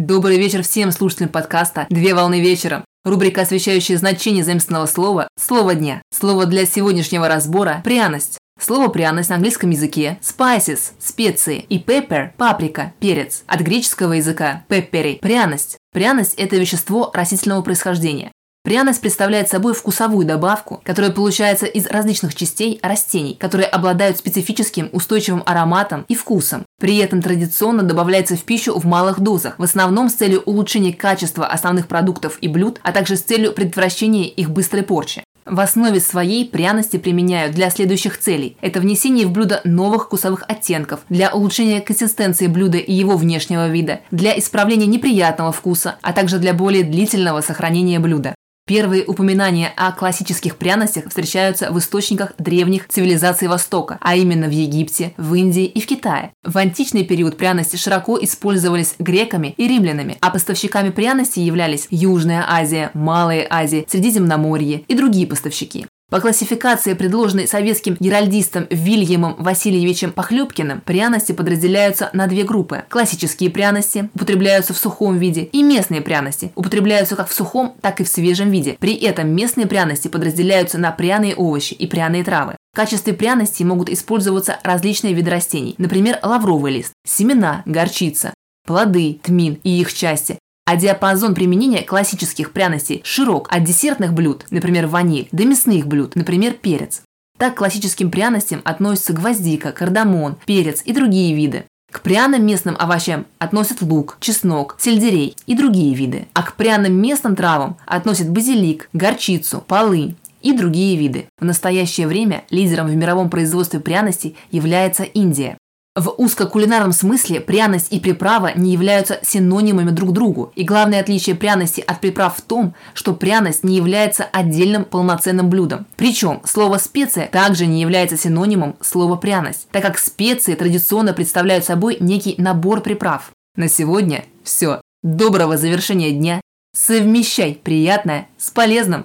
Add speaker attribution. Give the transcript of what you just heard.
Speaker 1: Добрый вечер всем слушателям подкаста «Две волны вечером». Рубрика, освещающая значение заимственного слова «Слово дня». Слово для сегодняшнего разбора – «пряность». Слово «пряность» на английском языке spices – специи и pepper – паприка, перец. От греческого языка peppery – пряность. Пряность – это вещество растительного происхождения. Пряность представляет собой вкусовую добавку, которая получается из различных частей растений, которые обладают специфическим устойчивым ароматом и вкусом. При этом традиционно добавляется в пищу в малых дозах, в основном с целью улучшения качества основных продуктов и блюд, а также с целью предотвращения их быстрой порчи. В основе своей пряности применяют для следующих целей. Это внесение в блюдо новых вкусовых оттенков, для улучшения консистенции блюда и его внешнего вида, для исправления неприятного вкуса, а также для более длительного сохранения блюда. Первые упоминания о классических пряностях встречаются в источниках древних цивилизаций Востока, а именно в Египте, в Индии и в Китае. В античный период пряности широко использовались греками и римлянами, а поставщиками пряностей являлись Южная Азия, Малая Азия, Средиземноморье и другие поставщики. По классификации, предложенной советским геральдистом Вильямом Васильевичем Похлебкиным, пряности подразделяются на две группы. Классические пряности употребляются в сухом виде, и местные пряности употребляются как в сухом, так и в свежем виде. При этом местные пряности подразделяются на пряные овощи и пряные травы. В качестве пряностей могут использоваться различные виды растений, например, лавровый лист, семена, горчица, плоды, тмин и их части, а диапазон применения классических пряностей широк от десертных блюд, например, ваниль, до мясных блюд, например, перец. Так к классическим пряностям относятся гвоздика, кардамон, перец и другие виды. К пряным местным овощам относят лук, чеснок, сельдерей и другие виды. А к пряным местным травам относят базилик, горчицу, полынь и другие виды. В настоящее время лидером в мировом производстве пряностей является Индия. В узкокулинарном смысле пряность и приправа не являются синонимами друг другу. И главное отличие пряности от приправ в том, что пряность не является отдельным полноценным блюдом. Причем слово «специя» также не является синонимом слова «пряность», так как специи традиционно представляют собой некий набор приправ. На сегодня все. Доброго завершения дня. Совмещай приятное с полезным.